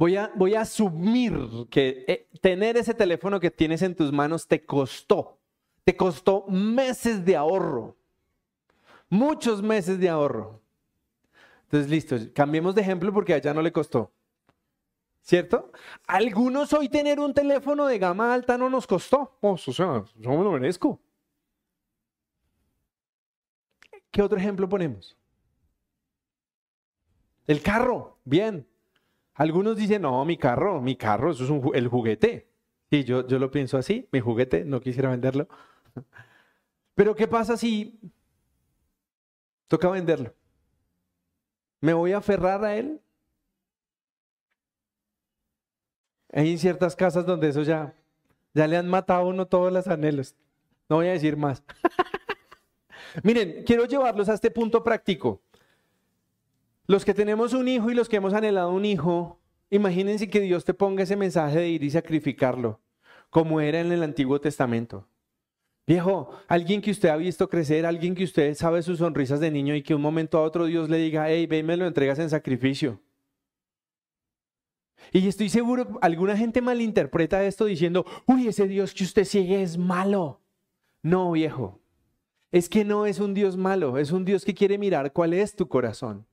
Voy a, voy a asumir que eh, tener ese teléfono que tienes en tus manos te costó, te costó meses de ahorro, muchos meses de ahorro. Entonces, listo, cambiemos de ejemplo porque allá no le costó. ¿Cierto? Algunos hoy tener un teléfono de gama alta no nos costó. o sea, yo me lo merezco. ¿Qué otro ejemplo ponemos? El carro, bien. Algunos dicen, no, mi carro, mi carro, eso es el juguete. Sí, yo, yo lo pienso así, mi juguete, no quisiera venderlo. Pero ¿qué pasa si toca venderlo? ¿Me voy a aferrar a él? Hay ciertas casas donde eso ya, ya le han matado a uno todos los anhelos. No voy a decir más. Miren, quiero llevarlos a este punto práctico. Los que tenemos un hijo y los que hemos anhelado un hijo, imagínense que Dios te ponga ese mensaje de ir y sacrificarlo, como era en el Antiguo Testamento. Viejo, alguien que usted ha visto crecer, alguien que usted sabe sus sonrisas de niño y que un momento a otro Dios le diga, hey, ven, me lo entregas en sacrificio. Y estoy seguro, alguna gente malinterpreta esto diciendo, uy, ese Dios que usted sigue es malo. No, viejo, es que no es un Dios malo, es un Dios que quiere mirar cuál es tu corazón.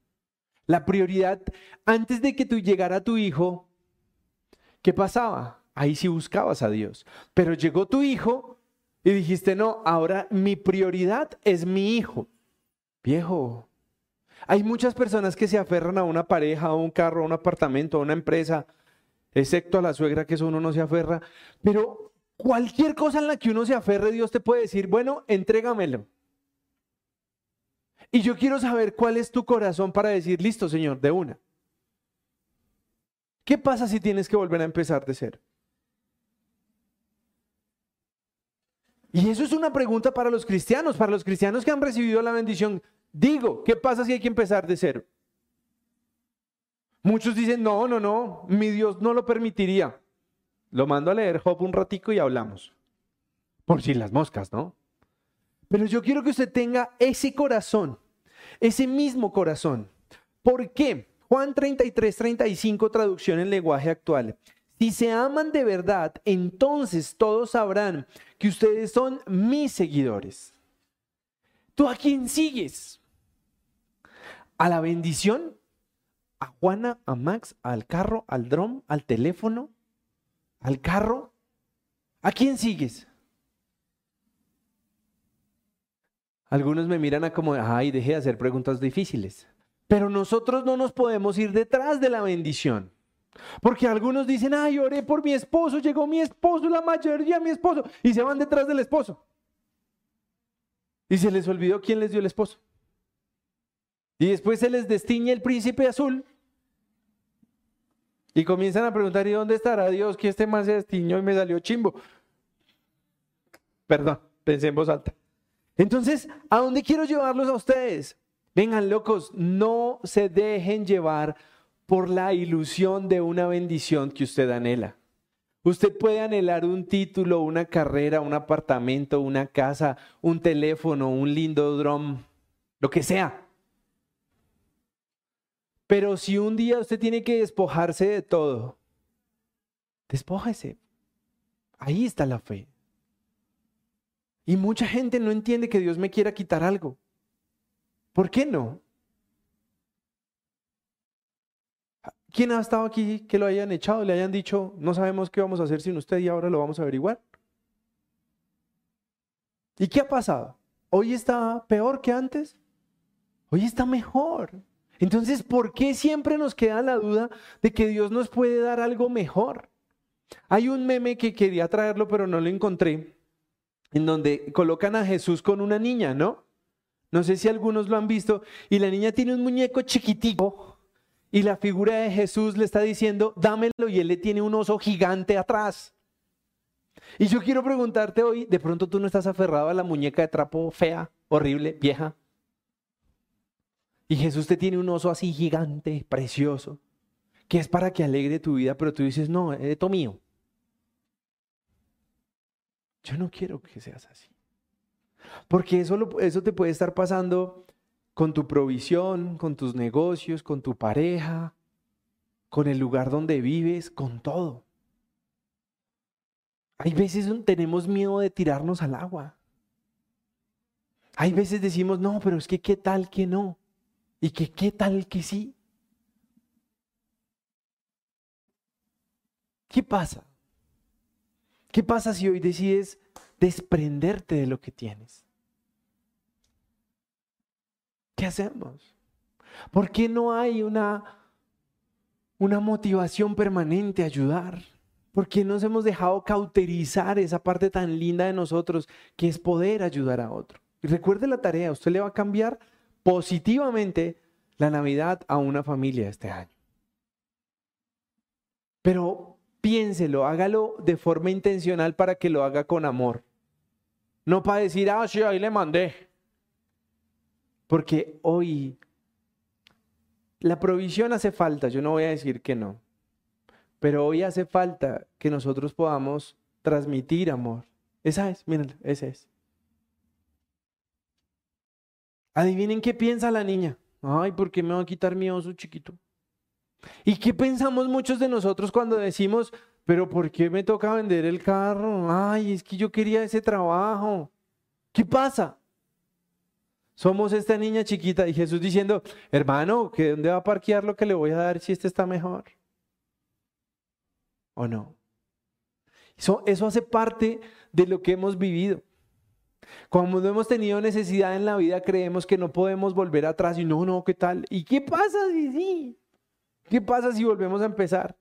La prioridad, antes de que tú llegara tu hijo, ¿qué pasaba? Ahí sí buscabas a Dios. Pero llegó tu hijo y dijiste, no, ahora mi prioridad es mi hijo. Viejo, hay muchas personas que se aferran a una pareja, a un carro, a un apartamento, a una empresa, excepto a la suegra, que eso uno no se aferra. Pero cualquier cosa en la que uno se aferre, Dios te puede decir, bueno, entrégamelo. Y yo quiero saber cuál es tu corazón para decir, listo, Señor, de una. ¿Qué pasa si tienes que volver a empezar de cero? Y eso es una pregunta para los cristianos, para los cristianos que han recibido la bendición. Digo, ¿qué pasa si hay que empezar de cero? Muchos dicen, no, no, no, mi Dios no lo permitiría. Lo mando a leer Job un ratico y hablamos. Por si las moscas, ¿no? Pero yo quiero que usted tenga ese corazón, ese mismo corazón. ¿Por qué? Juan 33, 35, traducción en lenguaje actual. Si se aman de verdad, entonces todos sabrán que ustedes son mis seguidores. ¿Tú a quién sigues? ¿A la bendición? ¿A Juana, a Max, al carro, al drum, al teléfono, al carro? ¿A quién sigues? Algunos me miran a como, ay, deje de hacer preguntas difíciles. Pero nosotros no nos podemos ir detrás de la bendición. Porque algunos dicen, ay, oré por mi esposo, llegó mi esposo, la mayoría mi esposo, y se van detrás del esposo. Y se les olvidó quién les dio el esposo. Y después se les destiñe el príncipe azul. Y comienzan a preguntar, ¿y dónde estará Dios que este más se destiñó y me salió chimbo? Perdón, pensé en voz alta. Entonces, ¿a dónde quiero llevarlos a ustedes? Vengan, locos, no se dejen llevar por la ilusión de una bendición que usted anhela. Usted puede anhelar un título, una carrera, un apartamento, una casa, un teléfono, un lindo drum, lo que sea. Pero si un día usted tiene que despojarse de todo, despójese. Ahí está la fe. Y mucha gente no entiende que Dios me quiera quitar algo. ¿Por qué no? ¿Quién ha estado aquí que lo hayan echado? Le hayan dicho, no sabemos qué vamos a hacer sin usted y ahora lo vamos a averiguar. ¿Y qué ha pasado? ¿Hoy está peor que antes? Hoy está mejor. Entonces, ¿por qué siempre nos queda la duda de que Dios nos puede dar algo mejor? Hay un meme que quería traerlo, pero no lo encontré, en donde colocan a Jesús con una niña, ¿no? No sé si algunos lo han visto, y la niña tiene un muñeco chiquitico, y la figura de Jesús le está diciendo, dámelo, y él le tiene un oso gigante atrás. Y yo quiero preguntarte hoy, de pronto tú no estás aferrado a la muñeca de trapo fea, horrible, vieja, y Jesús te tiene un oso así gigante, precioso, que es para que alegre tu vida, pero tú dices, no, es todo mío. Yo no quiero que seas así. Porque eso, eso te puede estar pasando con tu provisión, con tus negocios, con tu pareja, con el lugar donde vives, con todo. Hay veces tenemos miedo de tirarnos al agua. Hay veces decimos, no, pero es que qué tal que no. Y que qué tal que sí. ¿Qué pasa? ¿Qué pasa si hoy decides desprenderte de lo que tienes? ¿Qué hacemos? ¿Por qué no hay una, una motivación permanente a ayudar? ¿Por qué nos hemos dejado cauterizar esa parte tan linda de nosotros que es poder ayudar a otro? Y recuerde la tarea, usted le va a cambiar positivamente la Navidad a una familia este año. Pero piénselo, hágalo de forma intencional para que lo haga con amor. No para decir, ah, sí, ahí le mandé. Porque hoy la provisión hace falta, yo no voy a decir que no. Pero hoy hace falta que nosotros podamos transmitir amor. Esa es, miren, esa es. Adivinen qué piensa la niña. Ay, ¿por qué me va a quitar mi oso chiquito? ¿Y qué pensamos muchos de nosotros cuando decimos, pero ¿por qué me toca vender el carro? Ay, es que yo quería ese trabajo. ¿Qué pasa? Somos esta niña chiquita y Jesús diciendo, hermano, ¿que ¿dónde va a parquear lo que le voy a dar si este está mejor? ¿O no? Eso, eso hace parte de lo que hemos vivido. Cuando hemos tenido necesidad en la vida, creemos que no podemos volver atrás y no, no, ¿qué tal? ¿Y qué pasa si sí? ¿Qué pasa si volvemos a empezar?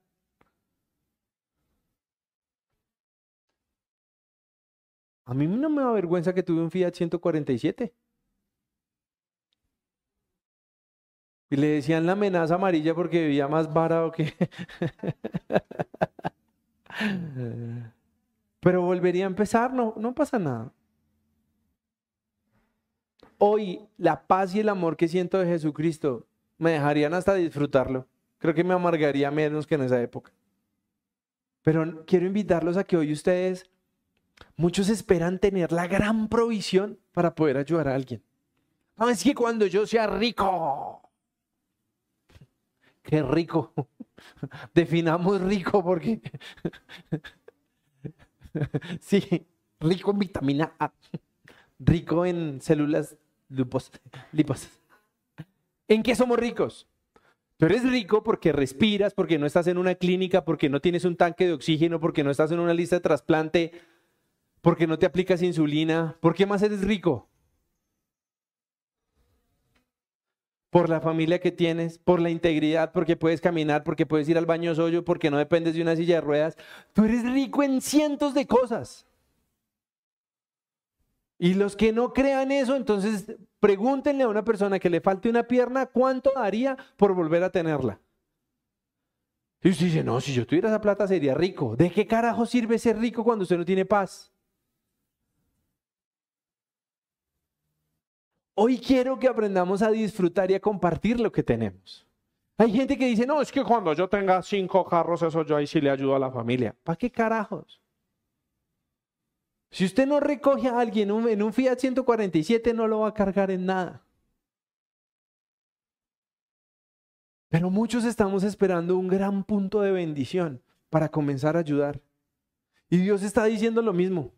A mí no me da vergüenza que tuve un Fiat 147. Y le decían la amenaza amarilla porque vivía más barato que... Pero volvería a empezar, no, no pasa nada hoy la paz y el amor que siento de Jesucristo me dejarían hasta disfrutarlo. Creo que me amargaría menos que en esa época. Pero quiero invitarlos a que hoy ustedes, muchos esperan tener la gran provisión para poder ayudar a alguien. No, es que cuando yo sea rico, qué rico. Definamos rico porque... sí, rico en vitamina A, rico en células lipos. ¿En qué somos ricos? Tú eres rico porque respiras, porque no estás en una clínica, porque no tienes un tanque de oxígeno, porque no estás en una lista de trasplante, porque no te aplicas insulina. ¿Por qué más eres rico? Por la familia que tienes, por la integridad, porque puedes caminar, porque puedes ir al baño solo, porque no dependes de una silla de ruedas. Tú eres rico en cientos de cosas. Y los que no crean eso, entonces pregúntenle a una persona que le falte una pierna cuánto daría por volver a tenerla. Y usted dice, no, si yo tuviera esa plata sería rico. ¿De qué carajo sirve ser rico cuando usted no tiene paz? Hoy quiero que aprendamos a disfrutar y a compartir lo que tenemos. Hay gente que dice, no, es que cuando yo tenga cinco carros, eso yo ahí sí le ayudo a la familia. ¿Para qué carajos? Si usted no recoge a alguien en un Fiat 147, no lo va a cargar en nada. Pero muchos estamos esperando un gran punto de bendición para comenzar a ayudar. Y Dios está diciendo lo mismo.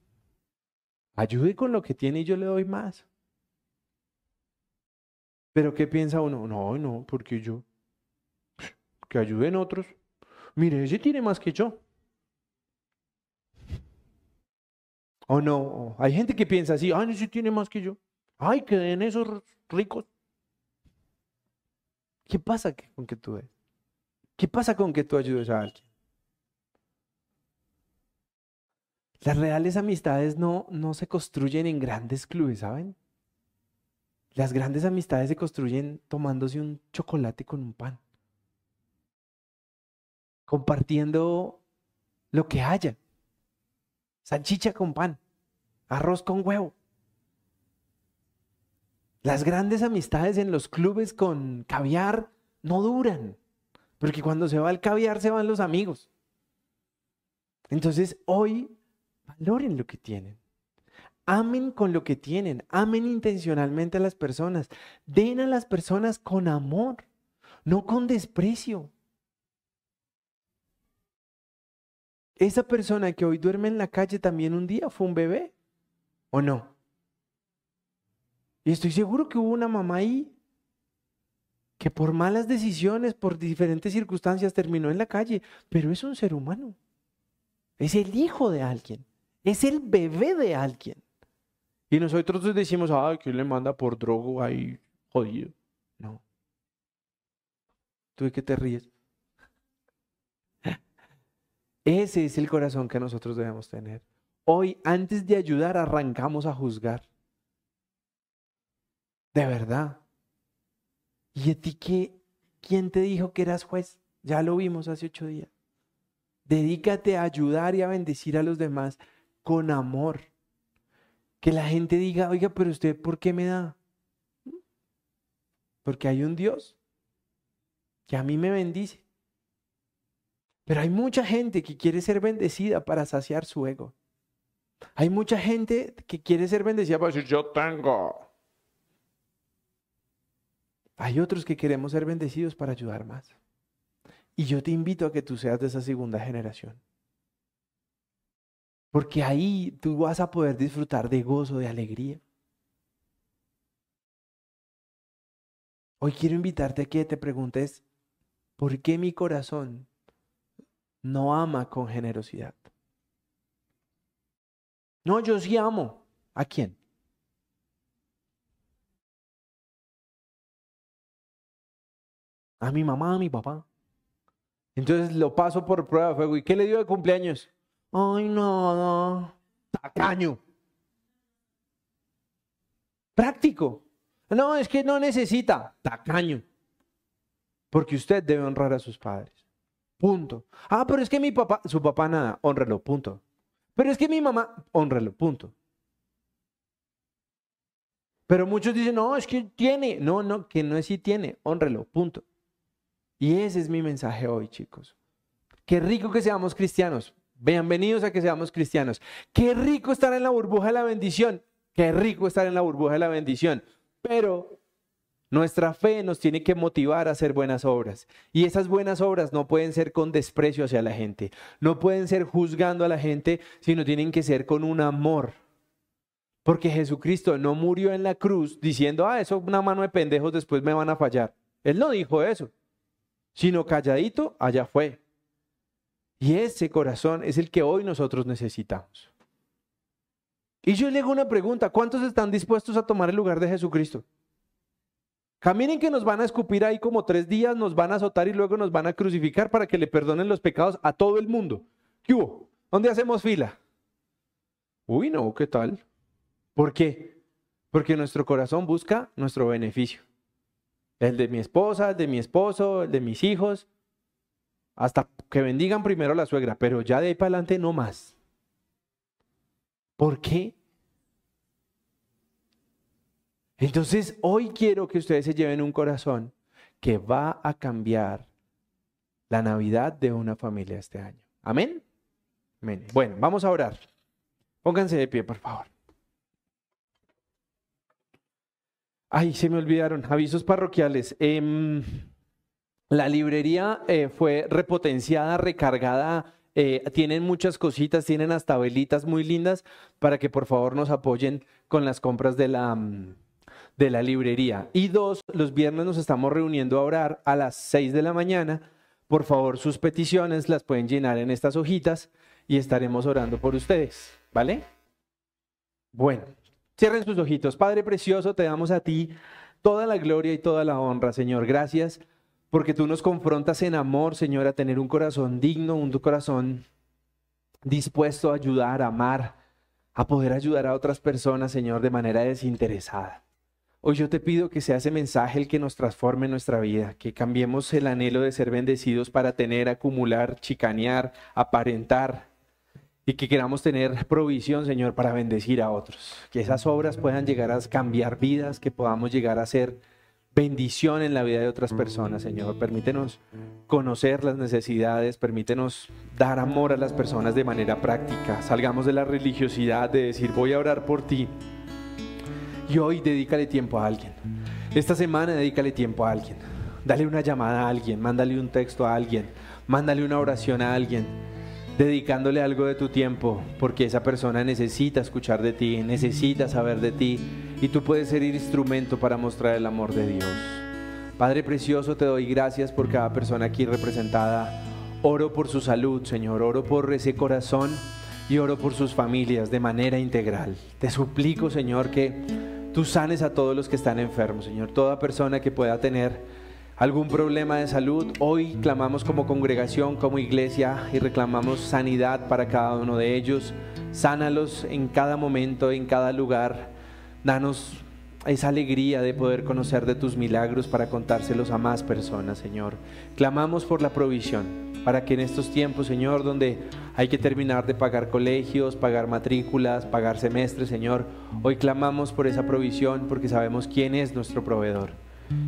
Ayude con lo que tiene y yo le doy más. Pero ¿qué piensa uno? No, no, porque yo. Que ayuden otros. Mire, ese tiene más que yo. O no, hay gente que piensa así, ay, ese tiene más que yo. Ay, que den esos ricos. ¿Qué pasa con que tú des? ¿Qué pasa con que tú ayudes a alguien? Las reales amistades no, no se construyen en grandes clubes, ¿saben? Las grandes amistades se construyen tomándose un chocolate con un pan, compartiendo lo que haya, salchicha con pan, arroz con huevo. Las grandes amistades en los clubes con caviar no duran, porque cuando se va el caviar se van los amigos. Entonces hoy valoren lo que tienen. Amen con lo que tienen, amen intencionalmente a las personas, den a las personas con amor, no con desprecio. Esa persona que hoy duerme en la calle también un día fue un bebé, ¿o no? Y estoy seguro que hubo una mamá ahí que por malas decisiones, por diferentes circunstancias terminó en la calle, pero es un ser humano. Es el hijo de alguien, es el bebé de alguien. Y nosotros decimos, ay, que le manda por drogo ahí jodido. No. ¿Tú de qué te ríes? Ese es el corazón que nosotros debemos tener. Hoy, antes de ayudar, arrancamos a juzgar. De verdad. ¿Y a ti qué? ¿Quién te dijo que eras juez? Ya lo vimos hace ocho días. Dedícate a ayudar y a bendecir a los demás con amor. Que la gente diga, oiga, pero usted, ¿por qué me da? Porque hay un Dios que a mí me bendice. Pero hay mucha gente que quiere ser bendecida para saciar su ego. Hay mucha gente que quiere ser bendecida para decir, yo tengo. Hay otros que queremos ser bendecidos para ayudar más. Y yo te invito a que tú seas de esa segunda generación. Porque ahí tú vas a poder disfrutar de gozo, de alegría. Hoy quiero invitarte a que te preguntes, ¿por qué mi corazón no ama con generosidad? No, yo sí amo. ¿A quién? A mi mamá, a mi papá. Entonces lo paso por prueba de fuego. ¿Y qué le dio de cumpleaños? Ay, nada. Tacaño. Práctico. No, es que no necesita. Tacaño. Porque usted debe honrar a sus padres. Punto. Ah, pero es que mi papá, su papá nada, honrelo, punto. Pero es que mi mamá, honrelo, punto. Pero muchos dicen, no, es que tiene. No, no, que no es si tiene, honrelo, punto. Y ese es mi mensaje hoy, chicos. Qué rico que seamos cristianos. Bienvenidos a que seamos cristianos. Qué rico estar en la burbuja de la bendición. Qué rico estar en la burbuja de la bendición. Pero nuestra fe nos tiene que motivar a hacer buenas obras. Y esas buenas obras no pueden ser con desprecio hacia la gente. No pueden ser juzgando a la gente, sino tienen que ser con un amor. Porque Jesucristo no murió en la cruz diciendo, ah, eso una mano de pendejos después me van a fallar. Él no dijo eso sino calladito, allá fue. Y ese corazón es el que hoy nosotros necesitamos. Y yo le hago una pregunta, ¿cuántos están dispuestos a tomar el lugar de Jesucristo? Caminen que nos van a escupir ahí como tres días, nos van a azotar y luego nos van a crucificar para que le perdonen los pecados a todo el mundo. ¿Qué hubo? ¿Dónde hacemos fila? Uy, no, ¿qué tal? ¿Por qué? Porque nuestro corazón busca nuestro beneficio. El de mi esposa, el de mi esposo, el de mis hijos. Hasta que bendigan primero a la suegra, pero ya de ahí para adelante no más. ¿Por qué? Entonces, hoy quiero que ustedes se lleven un corazón que va a cambiar la Navidad de una familia este año. Amén. Amén. Bueno, vamos a orar. Pónganse de pie, por favor. Ay, se me olvidaron. Avisos parroquiales. Em, la librería eh, fue repotenciada, recargada. Eh, tienen muchas cositas, tienen hasta velitas muy lindas para que por favor nos apoyen con las compras de la, mm, de la librería. Y dos, los viernes nos estamos reuniendo a orar a las seis de la mañana. Por favor, sus peticiones las pueden llenar en estas hojitas y estaremos orando por ustedes. ¿Vale? Bueno, cierren sus ojitos. Padre precioso, te damos a ti toda la gloria y toda la honra, Señor. Gracias porque tú nos confrontas en amor, Señor, a tener un corazón digno, un corazón dispuesto a ayudar, a amar, a poder ayudar a otras personas, Señor, de manera desinteresada. Hoy yo te pido que sea ese mensaje el que nos transforme nuestra vida, que cambiemos el anhelo de ser bendecidos para tener, acumular, chicanear, aparentar y que queramos tener provisión, Señor, para bendecir a otros. Que esas obras puedan llegar a cambiar vidas, que podamos llegar a ser bendición en la vida de otras personas, Señor. Permítenos conocer las necesidades, permítenos dar amor a las personas de manera práctica. Salgamos de la religiosidad de decir voy a orar por ti y hoy dedícale tiempo a alguien. Esta semana dedícale tiempo a alguien. Dale una llamada a alguien, mándale un texto a alguien, mándale una oración a alguien, dedicándole algo de tu tiempo, porque esa persona necesita escuchar de ti, necesita saber de ti, y tú puedes ser instrumento para mostrar el amor de Dios. Padre precioso, te doy gracias por cada persona aquí representada. Oro por su salud, Señor, oro por ese corazón y oro por sus familias de manera integral. Te suplico, Señor, que tú sanes a todos los que están enfermos, Señor. Toda persona que pueda tener algún problema de salud, hoy clamamos como congregación, como iglesia y reclamamos sanidad para cada uno de ellos. Sánalos en cada momento, en cada lugar. Danos esa alegría de poder conocer de tus milagros para contárselos a más personas, Señor. Clamamos por la provisión para que en estos tiempos, Señor, donde hay que terminar de pagar colegios, pagar matrículas, pagar semestres, Señor, hoy clamamos por esa provisión porque sabemos quién es nuestro proveedor.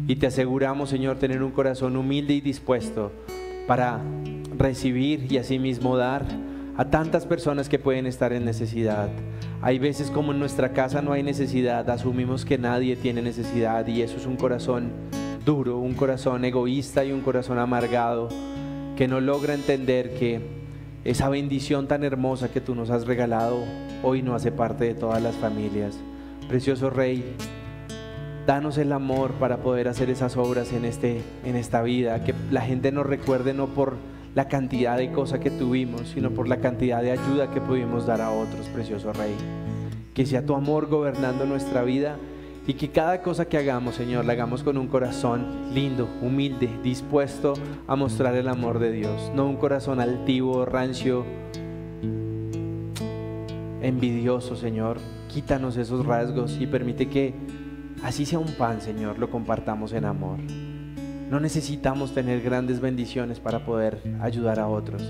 Y te aseguramos, Señor, tener un corazón humilde y dispuesto para recibir y asimismo dar a tantas personas que pueden estar en necesidad. Hay veces como en nuestra casa no hay necesidad, asumimos que nadie tiene necesidad y eso es un corazón duro, un corazón egoísta y un corazón amargado que no logra entender que esa bendición tan hermosa que tú nos has regalado hoy no hace parte de todas las familias. Precioso Rey, danos el amor para poder hacer esas obras en, este, en esta vida, que la gente nos recuerde no por la cantidad de cosas que tuvimos, sino por la cantidad de ayuda que pudimos dar a otros, precioso Rey. Que sea tu amor gobernando nuestra vida y que cada cosa que hagamos, Señor, la hagamos con un corazón lindo, humilde, dispuesto a mostrar el amor de Dios. No un corazón altivo, rancio, envidioso, Señor. Quítanos esos rasgos y permite que así sea un pan, Señor, lo compartamos en amor. No necesitamos tener grandes bendiciones para poder ayudar a otros.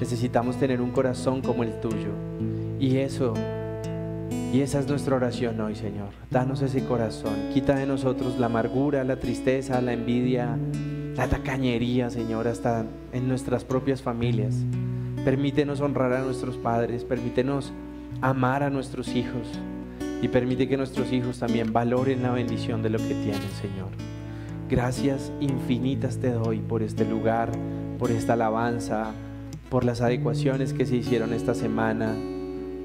Necesitamos tener un corazón como el tuyo. Y eso y esa es nuestra oración hoy, Señor. Danos ese corazón. Quita de nosotros la amargura, la tristeza, la envidia, la tacañería, Señor, hasta en nuestras propias familias. Permítenos honrar a nuestros padres, permítenos amar a nuestros hijos y permite que nuestros hijos también valoren la bendición de lo que tienen, Señor. Gracias infinitas te doy por este lugar, por esta alabanza, por las adecuaciones que se hicieron esta semana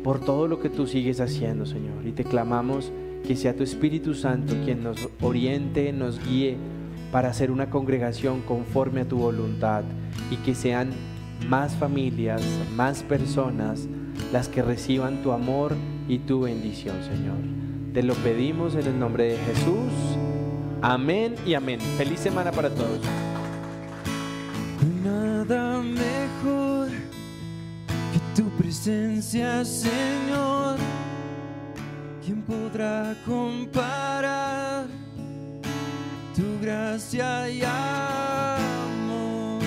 por todo lo que tú sigues haciendo, Señor. Y te clamamos que sea tu Espíritu Santo quien nos oriente, nos guíe para hacer una congregación conforme a tu voluntad y que sean más familias, más personas las que reciban tu amor y tu bendición, Señor. Te lo pedimos en el nombre de Jesús. Amén y amén. Feliz semana para todos.
Nada mejor tu presencia, Señor. ¿Quién podrá comparar tu gracia y amor?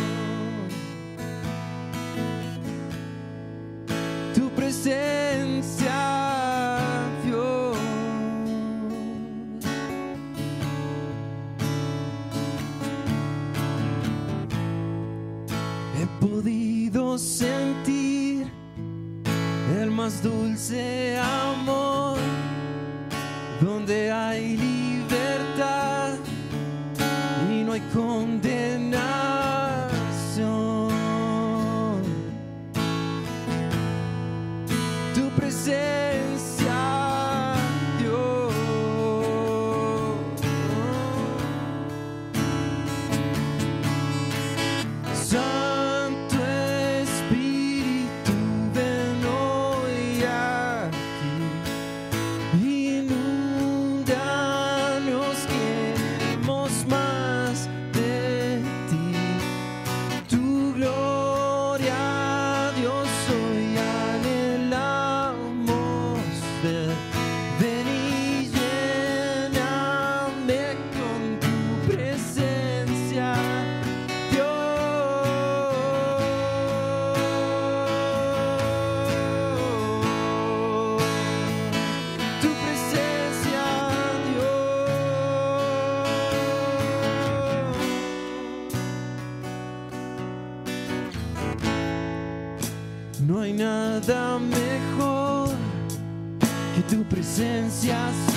Tu presencia, más dulce amor, donde hay libertad y no hay condenación. Tu presencia nada mejor que tu presencia.